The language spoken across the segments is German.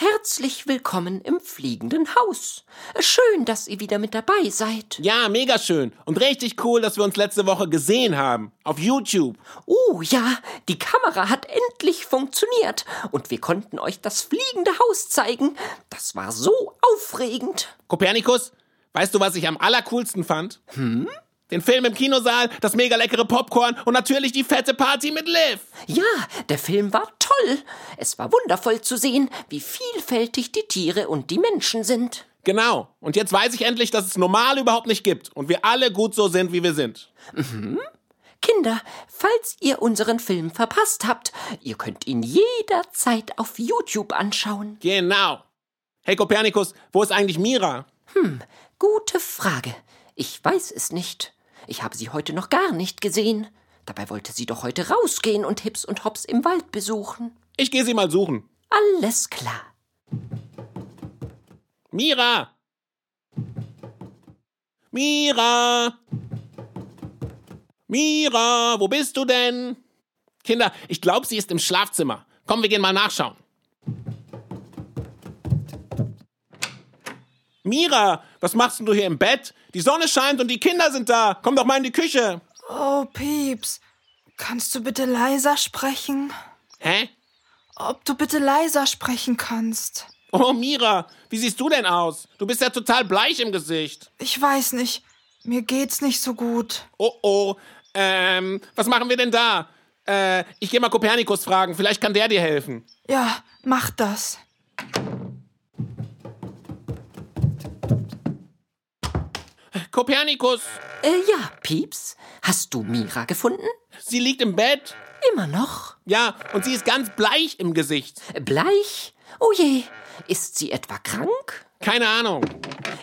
herzlich willkommen im fliegenden Haus. Schön, dass ihr wieder mit dabei seid. Ja, mega schön. Und richtig cool, dass wir uns letzte Woche gesehen haben. Auf YouTube. Oh ja, die Kamera hat endlich funktioniert und wir konnten euch das fliegende Haus zeigen. Das war so aufregend. Kopernikus, weißt du, was ich am allercoolsten fand? Hm? Den Film im Kinosaal, das mega leckere Popcorn und natürlich die fette Party mit Liv. Ja, der Film war toll. Es war wundervoll zu sehen, wie vielfältig die Tiere und die Menschen sind. Genau. Und jetzt weiß ich endlich, dass es normal überhaupt nicht gibt und wir alle gut so sind, wie wir sind. Kinder, falls ihr unseren Film verpasst habt, ihr könnt ihn jederzeit auf YouTube anschauen. Genau. Hey Kopernikus, wo ist eigentlich Mira? Gute Frage. Ich weiß es nicht. Ich habe sie heute noch gar nicht gesehen. Dabei wollte sie doch heute rausgehen und Hips und Hops im Wald besuchen. Ich gehe sie mal suchen. Alles klar. Mira! Mira! Mira, wo bist du denn? Kinder, ich glaube, sie ist im Schlafzimmer. Komm, wir gehen mal nachschauen. Mira, was machst denn du hier im Bett? Die Sonne scheint und die Kinder sind da. Komm doch mal in die Küche. Oh, Pieps, kannst du bitte leiser sprechen? Hä? Ob du bitte leiser sprechen kannst? Oh, Mira, wie siehst du denn aus? Du bist ja total bleich im Gesicht. Ich weiß nicht. Mir geht's nicht so gut. Oh, oh. Ähm, was machen wir denn da? Äh, ich gehe mal Kopernikus fragen. Vielleicht kann der dir helfen. Ja, mach das. Kopernikus, Äh, ja, Pieps, hast du Mira gefunden? sie liegt im Bett. Immer noch? Ja, und sie ist ganz bleich im Gesicht. Bleich? Oh je, ist sie etwa krank? Keine Ahnung.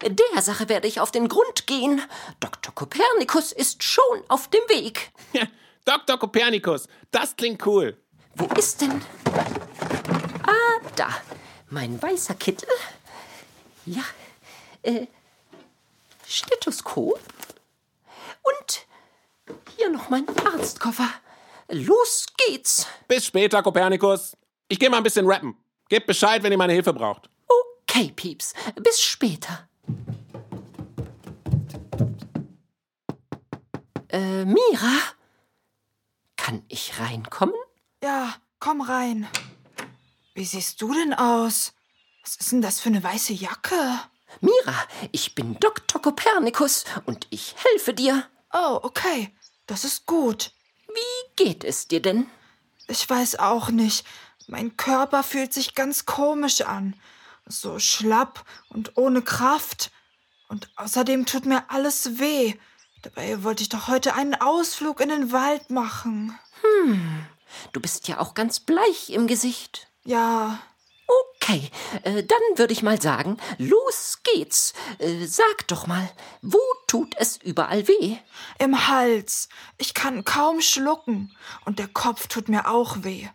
Der Sache werde ich auf den Grund gehen. Dr. Kopernikus ist schon auf dem Weg. Dr. Kopernikus, das klingt cool. Wo ist denn? Ah, da. Mein weißer Kittel. Ja. Äh, Stethoskop. Und hier noch mein Arztkoffer. Los geht's. Bis später, Kopernikus. Ich gehe mal ein bisschen rappen. Gebt Bescheid, wenn ihr meine Hilfe braucht. Okay, Pieps. Bis später. Äh, Mira? Kann ich reinkommen? Ja, komm rein. Wie siehst du denn aus? Was ist denn das für eine weiße Jacke? Mira, ich bin Dr. Kopernikus und ich helfe dir. Oh, okay. Das ist gut. Wie geht es dir denn? Ich weiß auch nicht. Mein Körper fühlt sich ganz komisch an. So schlapp und ohne Kraft. Und außerdem tut mir alles weh. Dabei wollte ich doch heute einen Ausflug in den Wald machen. Du bist ja auch ganz bleich im Gesicht. Ja, Okay, äh, dann würde ich mal sagen, los geht's. Äh, sag doch mal, wo tut es überall weh? im Hals. Ich kann kaum schlucken. Und der Kopf tut mir auch weh.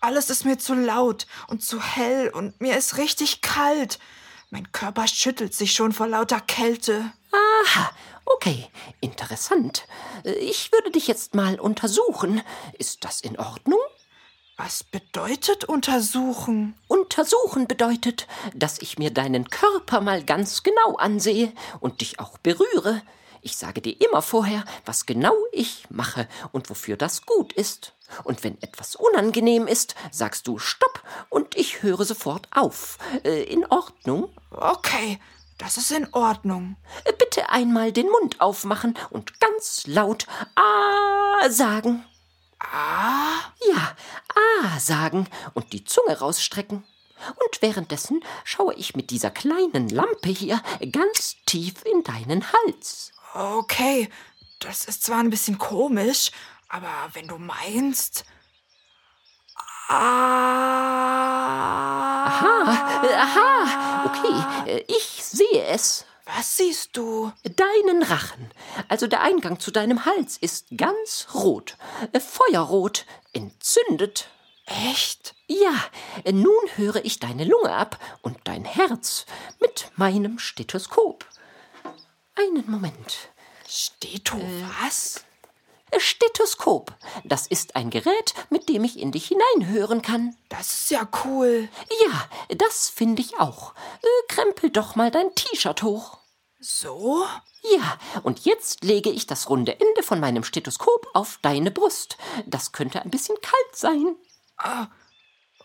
Alles ist mir zu laut und zu hell und mir ist richtig kalt. Mein Körper schüttelt sich schon vor lauter Kälte. Aha, okay, interessant. Äh, Ich würde dich jetzt mal untersuchen. Ist das in Ordnung? Was bedeutet untersuchen? Untersuchen bedeutet, dass ich mir deinen Körper mal ganz genau ansehe und dich auch berühre. Ich sage dir immer vorher, was genau ich mache und wofür das gut ist. Und wenn etwas unangenehm ist, sagst du Stopp und ich höre sofort auf. Äh, in Ordnung? Okay, das ist in Ordnung. Äh, Bitte einmal den Mund aufmachen und ganz laut Ah sagen. Ah, Ja, Ah sagen und die Zunge rausstrecken. Und währenddessen schaue ich mit dieser kleinen Lampe hier ganz tief in deinen Hals. okay. Das ist zwar ein bisschen komisch, aber wenn du meinst. Ah. Aha, aha, okay, äh, ich sehe es. Was siehst du? Deinen Rachen. Also der Eingang zu deinem Hals ist ganz rot. Äh, Feuerrot. Entzündet. Echt? Ja, äh, nun höre ich deine Lunge ab und dein Herz mit meinem Stethoskop. Einen Moment. Steto, was? Äh, Stethoskop. Das ist ein Gerät, mit dem ich in dich hineinhören kann. Das ist ja cool. Ja, das finde ich auch. Krempel doch mal dein T-Shirt hoch. So? Ja, und jetzt lege ich das runde Ende von meinem Stethoskop auf deine Brust. Das könnte ein bisschen kalt sein.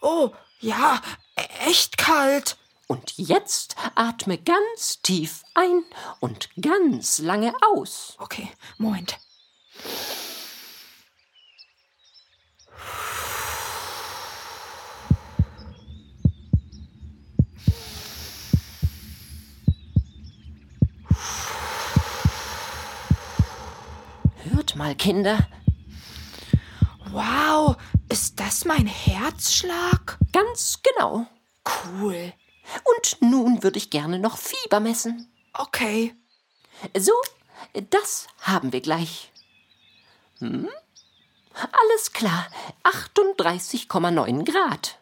Oh, ja, e- echt kalt. Und jetzt atme ganz tief ein und ganz lange aus. Okay, Moment. Hört mal, Kinder. Wow, ist das mein Herzschlag? Ganz genau. Cool. Und nun würde ich gerne noch Fieber messen. Okay. So, das haben wir gleich. Hm? Alles klar. 38,9 Grad.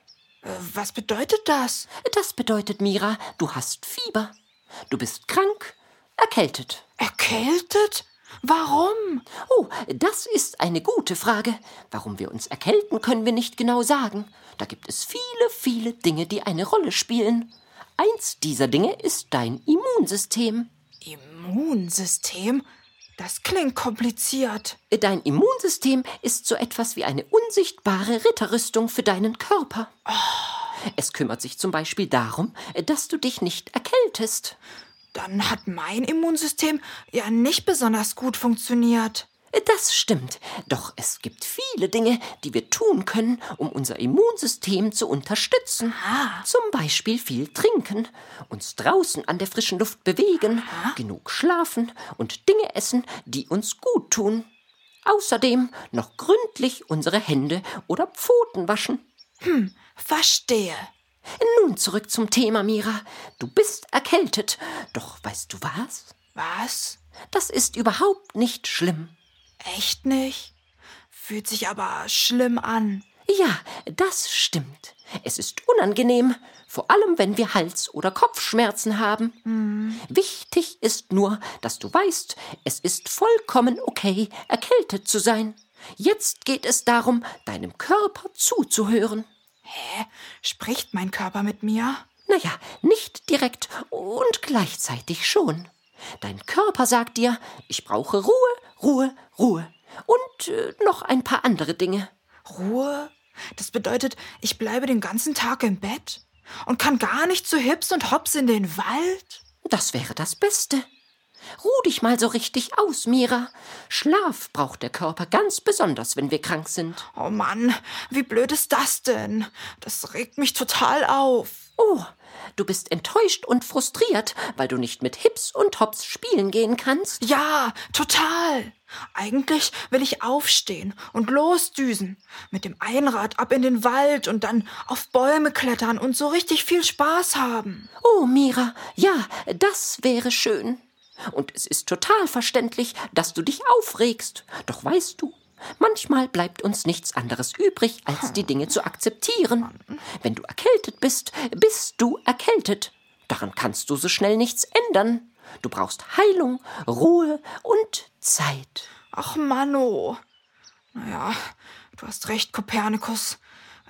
Was bedeutet das? Das bedeutet, Mira, du hast Fieber. Du bist krank, erkältet. Erkältet? Warum? Oh, das ist eine gute Frage. Warum wir uns erkälten, können wir nicht genau sagen. Da gibt es viele, viele Dinge, die eine Rolle spielen. Eins dieser Dinge ist dein Immunsystem. Immunsystem? Das klingt kompliziert. Dein Immunsystem ist so etwas wie eine unsichtbare Ritterrüstung für deinen Körper. Es kümmert sich zum Beispiel darum, dass du dich nicht erkältest. Dann hat mein Immunsystem ja nicht besonders gut funktioniert. Das stimmt, doch es gibt viele Dinge, die wir tun können, um unser Immunsystem zu unterstützen. Zum Beispiel viel trinken, uns draußen an der frischen Luft bewegen, genug schlafen und Dinge essen, die uns gut tun. Außerdem noch gründlich unsere Hände oder Pfoten waschen. Verstehe. Nun zurück zum Thema, Mira. Du bist erkältet, doch weißt du was? Was? Das ist überhaupt nicht schlimm. Echt nicht? Fühlt sich aber schlimm an. Ja, das stimmt. Es ist unangenehm, vor allem wenn wir Hals- oder Kopfschmerzen haben. Wichtig ist nur, dass du weißt, es ist vollkommen okay, erkältet zu sein. Jetzt geht es darum, deinem Körper zuzuhören. Hä? Spricht mein Körper mit mir? Naja, nicht direkt und gleichzeitig schon. Dein Körper sagt dir, ich brauche Ruhe, Ruhe, Ruhe. Und äh, noch ein paar andere Dinge. Ruhe? Das bedeutet, ich bleibe den ganzen Tag im Bett und kann gar nicht zu Hips und Hops in den Wald? Das wäre das Beste. Ruh dich mal so richtig aus, Mira. Schlaf braucht der Körper ganz besonders, wenn wir krank sind. Oh Mann, wie blöd ist das denn? Das regt mich total auf. Oh, du bist enttäuscht und frustriert, weil du nicht mit Hips und Hops spielen gehen kannst? Ja, total. Eigentlich will ich aufstehen und losdüsen, mit dem Einrad ab in den Wald und dann auf Bäume klettern und so richtig viel Spaß haben. Oh, Mira, ja, das wäre schön. Und es ist total verständlich, dass du dich aufregst. Doch weißt du, manchmal bleibt uns nichts anderes übrig, als die Dinge zu akzeptieren. Wenn du erkältet bist, bist du erkältet. Daran kannst du so schnell nichts ändern. Du brauchst Heilung, Ruhe und Zeit. Ach, Manno. Naja, du hast recht, Kopernikus.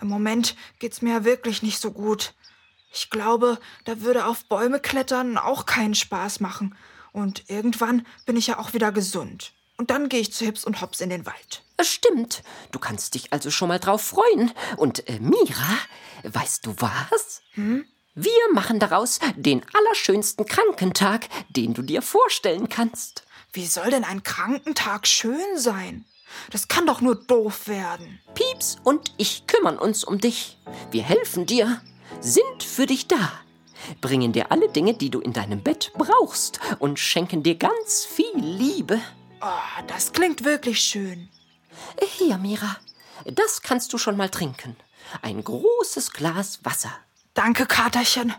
Im Moment geht's mir ja wirklich nicht so gut. Ich glaube, da würde auf Bäume klettern auch keinen Spaß machen. Und irgendwann bin ich ja auch wieder gesund. Und dann gehe ich zu Hips und Hops in den Wald. Stimmt. Du kannst dich also schon mal drauf freuen. Und äh, Mira, weißt du was? Wir machen daraus den allerschönsten Krankentag, den du dir vorstellen kannst. Wie soll denn ein Krankentag schön sein? Das kann doch nur doof werden. Pieps und ich kümmern uns um dich. Wir helfen dir, sind für dich da, bringen dir alle Dinge, die du in deinem Bett brauchst und schenken dir ganz viel Liebe. Oh, das klingt wirklich schön. Hier, Mira, das kannst du schon mal trinken. Ein großes Glas Wasser. Danke, Katerchen.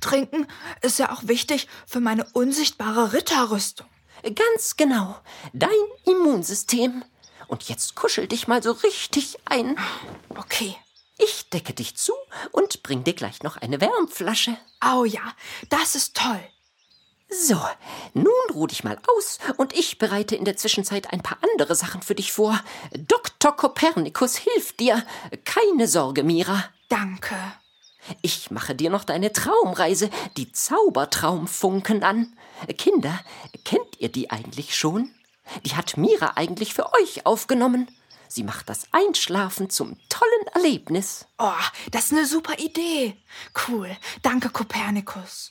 Trinken ist ja auch wichtig für meine unsichtbare Ritterrüstung. Ganz genau. Dein Immunsystem. Und jetzt kuschel dich mal so richtig ein. Okay. Decke dich zu und bring dir gleich noch eine Wärmflasche. Oh ja, das ist toll. So, nun ruh dich mal aus und ich bereite in der Zwischenzeit ein paar andere Sachen für dich vor. Dr. Kopernikus hilft dir. Keine Sorge, Mira. Danke. Ich mache dir noch deine Traumreise, die Zaubertraumfunken an. Kinder, kennt ihr die eigentlich schon? Die hat Mira eigentlich für euch aufgenommen. Sie macht das Einschlafen zum tollen Erlebnis. Oh, das ist eine super Idee. Cool. Danke, Kopernikus.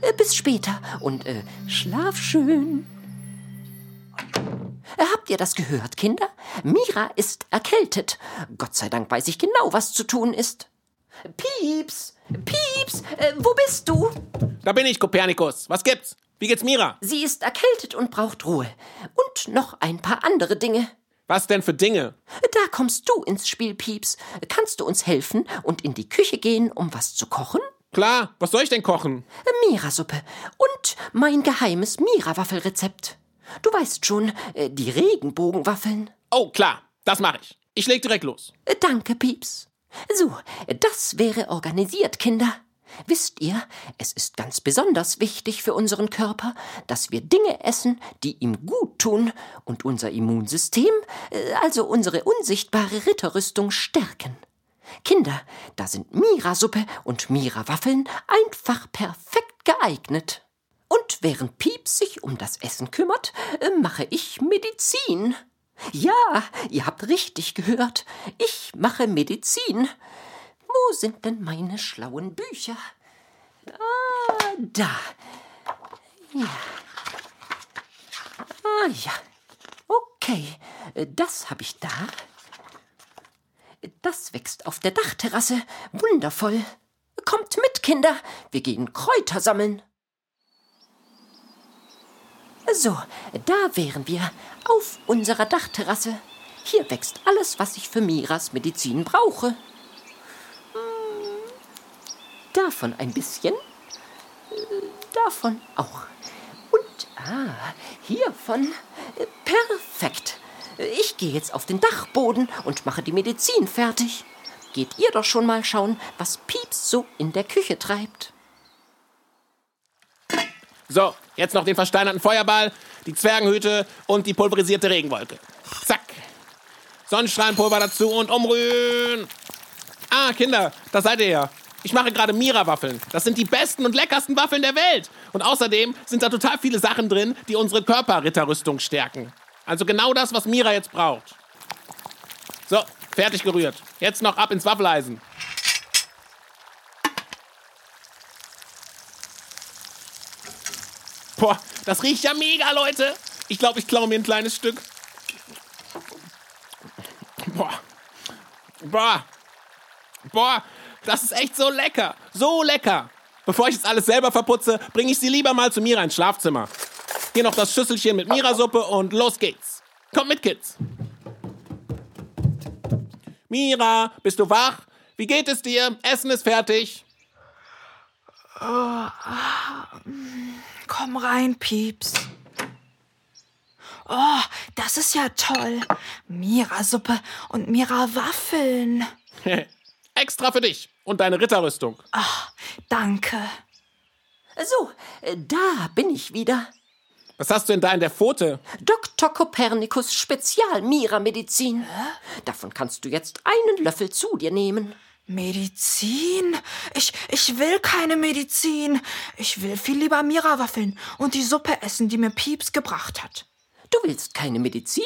Äh, Bis später und äh, schlaf schön. Äh, Habt ihr das gehört, Kinder? Mira ist erkältet. Gott sei Dank weiß ich genau, was zu tun ist. Pieps, Pieps, äh, wo bist du? Da bin ich, Kopernikus. Was gibt's? Wie geht's Mira? Sie ist erkältet und braucht Ruhe. Und noch ein paar andere Dinge. Was denn für Dinge? Da kommst du ins Spiel, Pieps. Kannst du uns helfen und in die Küche gehen, um was zu kochen? Klar, was soll ich denn kochen? Mira-Suppe und mein geheimes Mira-Waffelrezept. Du weißt schon, äh, die Regenbogenwaffeln. Oh, klar, das mache ich. Ich leg direkt los. Äh, Danke, Pieps. So, das wäre organisiert, Kinder. Wisst ihr, es ist ganz besonders wichtig für unseren Körper, dass wir Dinge essen, die ihm gut tun und unser Immunsystem, äh, also unsere unsichtbare Ritterrüstung, stärken. Kinder, da sind Mira-Suppe und Mira-Waffeln einfach perfekt geeignet. Und während Pieps sich um das Essen kümmert, äh, mache ich Medizin. Ja, ihr habt richtig gehört. Ich mache Medizin. Wo sind denn meine schlauen Bücher? Ah, da. Ja. Ah, ja. Okay, das habe ich da. Das wächst auf der Dachterrasse. Wundervoll. Kommt mit, Kinder. Wir gehen Kräuter sammeln. So, da wären wir. Auf unserer Dachterrasse. Hier wächst alles, was ich für Miras Medizin brauche. Davon ein bisschen. Äh, Davon auch. Und, ah, hiervon. Äh, Perfekt. Ich gehe jetzt auf den Dachboden und mache die Medizin fertig. Geht ihr doch schon mal schauen, was Pieps so in der Küche treibt. So, jetzt noch den versteinerten Feuerball, die Zwergenhüte und die pulverisierte Regenwolke. Zack. Sonnenstrahlenpulver dazu und umrühren. Ah, Kinder, da seid ihr ja. Ich mache gerade Mira-Waffeln. Das sind die besten und leckersten Waffeln der Welt. Und außerdem sind da total viele Sachen drin, die unsere Körperritterrüstung stärken. Also genau das, was Mira jetzt braucht. So, fertig gerührt. Jetzt noch ab ins Waffeleisen. Boah, das riecht ja mega, Leute. Ich glaube, ich klaue mir ein kleines Stück. Boah. Boah. Boah, das ist echt so lecker. So lecker. Bevor ich jetzt alles selber verputze, bringe ich sie lieber mal zu Mira ins Schlafzimmer. Hier noch das Schüsselchen mit Mira-Suppe und los geht's. Kommt mit, Kids. Mira, bist du wach? Wie geht es dir? Essen ist fertig. Komm rein, Pieps. Oh, das ist ja toll. Mira-Suppe und Mira-Waffeln. Extra für dich und deine Ritterrüstung. Danke. So, äh, da bin ich wieder. Was hast du denn da in der Pfote? Dr. Kopernikus Spezial-Mira-Medizin. Davon kannst du jetzt einen Löffel zu dir nehmen. Medizin? Ich, ich will keine Medizin. Ich will viel lieber Mira-Waffeln und die Suppe essen, die mir Pieps gebracht hat. Du willst keine Medizin,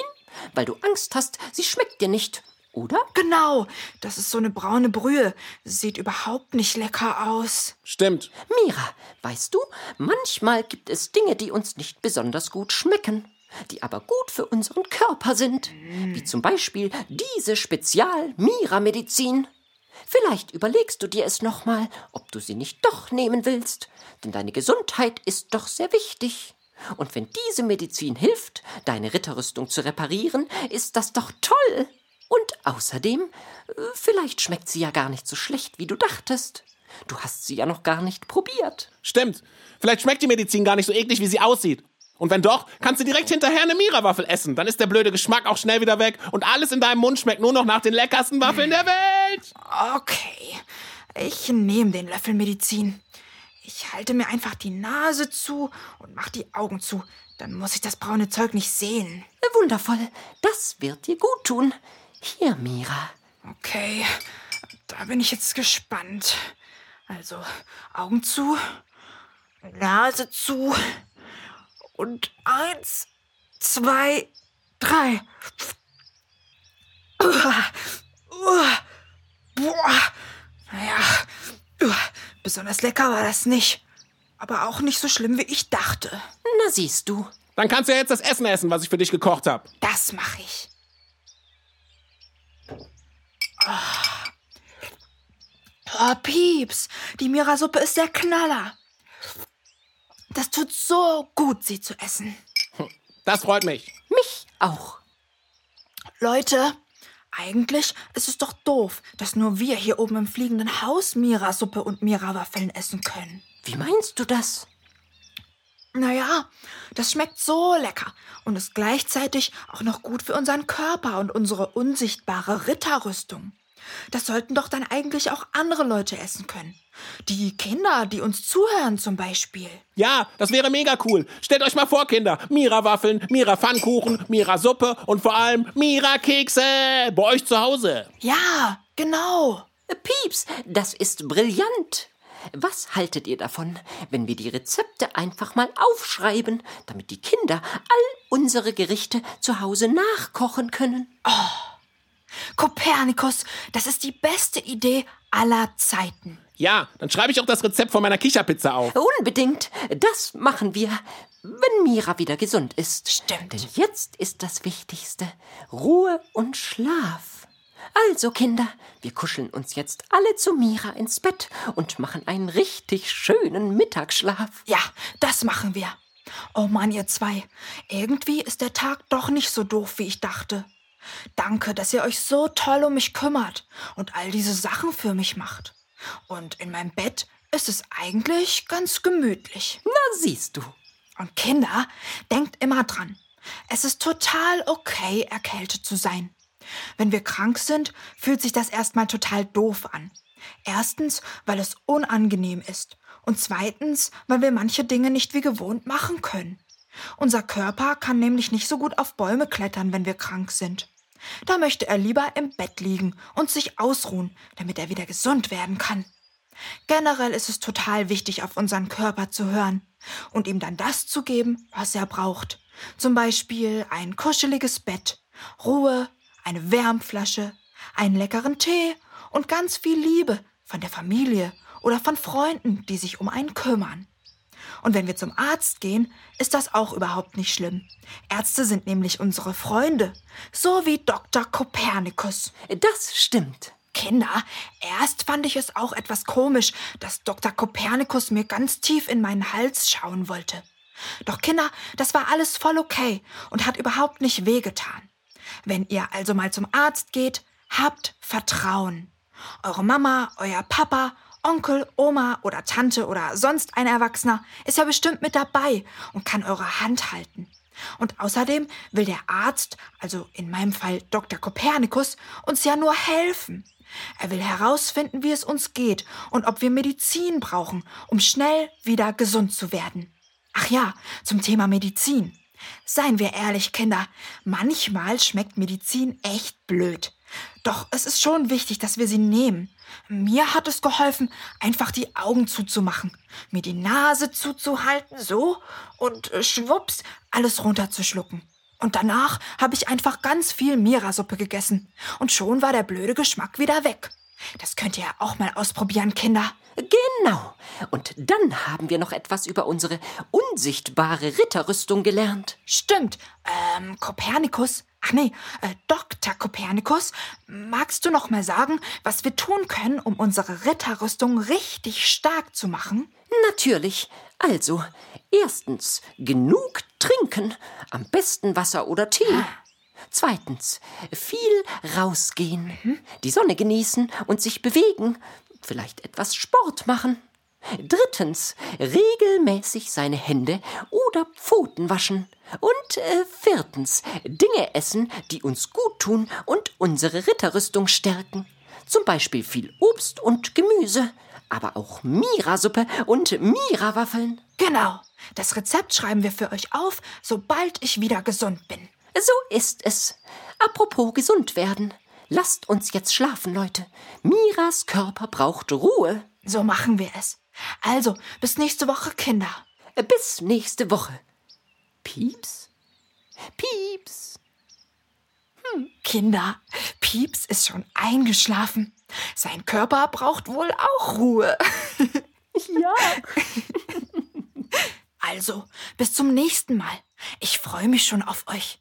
weil du Angst hast, sie schmeckt dir nicht, oder? Genau, das ist so eine braune Brühe. Sieht überhaupt nicht lecker aus. Stimmt. Mira, weißt du, manchmal gibt es Dinge, die uns nicht besonders gut schmecken, die aber gut für unseren Körper sind. Wie zum Beispiel diese Spezial-Mira-Medizin. Vielleicht überlegst du dir es nochmal, ob du sie nicht doch nehmen willst, denn deine Gesundheit ist doch sehr wichtig. Und wenn diese Medizin hilft, deine Ritterrüstung zu reparieren, ist das doch toll. Und außerdem, äh, vielleicht schmeckt sie ja gar nicht so schlecht, wie du dachtest. Du hast sie ja noch gar nicht probiert. Stimmt. Vielleicht schmeckt die Medizin gar nicht so eklig, wie sie aussieht. Und wenn doch, kannst du direkt hinterher eine Mira-Waffel essen. Dann ist der blöde Geschmack auch schnell wieder weg und alles in deinem Mund schmeckt nur noch nach den leckersten Waffeln der Welt. Okay, ich nehme den Löffel Medizin. Ich halte mir einfach die Nase zu und mach die Augen zu. Dann muss ich das braune Zeug nicht sehen. Wundervoll. Das wird dir gut tun. Hier, Mira. Okay, da bin ich jetzt gespannt. Also, Augen zu, Nase zu und eins, zwei, drei. Uah, uah, boah, naja, uah, besonders lecker war das nicht. Aber auch nicht so schlimm, wie ich dachte. Na siehst du. Dann kannst du ja jetzt das Essen essen, was ich für dich gekocht habe. Das mache ich. Oh. oh, Pieps, die Mira-Suppe ist der Knaller. Das tut so gut, sie zu essen. Das freut mich. Mich auch. Leute, eigentlich ist es doch doof, dass nur wir hier oben im fliegenden Haus Mira-Suppe und Mira-Waffeln essen können. Wie meinst du das? Naja, das schmeckt so lecker und ist gleichzeitig auch noch gut für unseren Körper und unsere unsichtbare Ritterrüstung. Das sollten doch dann eigentlich auch andere Leute essen können. Die Kinder, die uns zuhören zum Beispiel. Ja, das wäre mega cool. Stellt euch mal vor, Kinder. Mira-Waffeln, Mira-Pfannkuchen, Mira-Suppe und vor allem Mira-Kekse bei euch zu Hause. Ja, genau. Pieps, das ist brillant. Was haltet ihr davon, wenn wir die Rezepte einfach mal aufschreiben, damit die Kinder all unsere Gerichte zu Hause nachkochen können? Kopernikus, das ist die beste Idee aller Zeiten. Ja, dann schreibe ich auch das Rezept von meiner Kicherpizza auf. Unbedingt. Das machen wir, wenn Mira wieder gesund ist. Stimmt. Denn jetzt ist das Wichtigste Ruhe und Schlaf. Also, Kinder, wir kuscheln uns jetzt alle zu Mira ins Bett und machen einen richtig schönen Mittagsschlaf. Ja, das machen wir. Oh Mann, ihr zwei. Irgendwie ist der Tag doch nicht so doof, wie ich dachte. Danke, dass ihr euch so toll um mich kümmert und all diese Sachen für mich macht. Und in meinem Bett ist es eigentlich ganz gemütlich. Na, siehst du. Und Kinder, denkt immer dran. Es ist total okay, erkältet zu sein. Wenn wir krank sind, fühlt sich das erstmal total doof an. Erstens, weil es unangenehm ist. Und zweitens, weil wir manche Dinge nicht wie gewohnt machen können. Unser Körper kann nämlich nicht so gut auf Bäume klettern, wenn wir krank sind. Da möchte er lieber im Bett liegen und sich ausruhen, damit er wieder gesund werden kann. Generell ist es total wichtig, auf unseren Körper zu hören und ihm dann das zu geben, was er braucht. Zum Beispiel ein kuscheliges Bett, Ruhe, eine Wärmflasche, einen leckeren Tee und ganz viel Liebe von der Familie oder von Freunden, die sich um einen kümmern. Und wenn wir zum Arzt gehen, ist das auch überhaupt nicht schlimm. Ärzte sind nämlich unsere Freunde, so wie Dr. Kopernikus. Das stimmt. Kinder, erst fand ich es auch etwas komisch, dass Dr. Kopernikus mir ganz tief in meinen Hals schauen wollte. Doch Kinder, das war alles voll okay und hat überhaupt nicht wehgetan. Wenn ihr also mal zum Arzt geht, habt Vertrauen. Eure Mama, euer Papa, Onkel, Oma oder Tante oder sonst ein Erwachsener ist ja bestimmt mit dabei und kann eure Hand halten. Und außerdem will der Arzt, also in meinem Fall Dr. Kopernikus, uns ja nur helfen. Er will herausfinden, wie es uns geht und ob wir Medizin brauchen, um schnell wieder gesund zu werden. Ach ja, zum Thema Medizin. Seien wir ehrlich, Kinder, manchmal schmeckt Medizin echt blöd. Doch es ist schon wichtig, dass wir sie nehmen. Mir hat es geholfen, einfach die Augen zuzumachen, mir die Nase zuzuhalten, so, und äh, schwupps, alles runterzuschlucken. Und danach habe ich einfach ganz viel Mira-Suppe gegessen. Und schon war der blöde Geschmack wieder weg. Das könnt ihr ja auch mal ausprobieren, Kinder. Genau. Und dann haben wir noch etwas über unsere unsichtbare Ritterrüstung gelernt. Stimmt. Ähm, Kopernikus. Ach nee, äh, Dr. Kopernikus, magst du noch mal sagen, was wir tun können, um unsere Ritterrüstung richtig stark zu machen? Natürlich. Also, erstens, genug trinken. Am besten Wasser oder Tee. Zweitens, viel rausgehen, die Sonne genießen und sich bewegen. vielleicht etwas Sport machen. Drittens, regelmäßig seine Hände oder Pfoten waschen. Und äh, viertens, Dinge essen, die uns gut tun und unsere Ritterrüstung stärken. Zum Beispiel viel Obst und Gemüse, aber auch Mira-Suppe und Mira-Waffeln. Genau. Das Rezept schreiben wir für euch auf, sobald ich wieder gesund bin. So ist es. Apropos gesund werden. Lasst uns jetzt schlafen, Leute. Miras Körper braucht Ruhe. So machen wir es. Also, bis nächste Woche, Kinder. Bis nächste Woche. Pieps? Pieps. Hm, Kinder, Pieps ist schon eingeschlafen. Sein Körper braucht wohl auch Ruhe. Ja. Also, bis zum nächsten Mal. Ich freue mich schon auf euch.